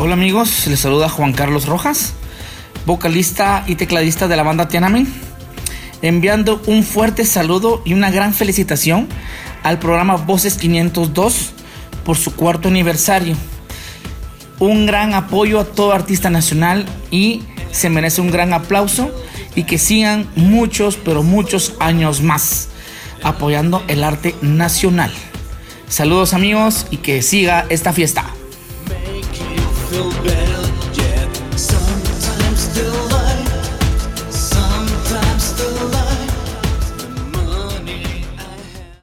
Hola amigos, les saluda Juan Carlos Rojas, vocalista y tecladista de la banda Tiananmen, enviando un fuerte saludo y una gran felicitación al programa Voces 502 por su cuarto aniversario. Un gran apoyo a todo artista nacional y se merece un gran aplauso y que sigan muchos, pero muchos años más apoyando el arte nacional. Saludos amigos y que siga esta fiesta. feel bad.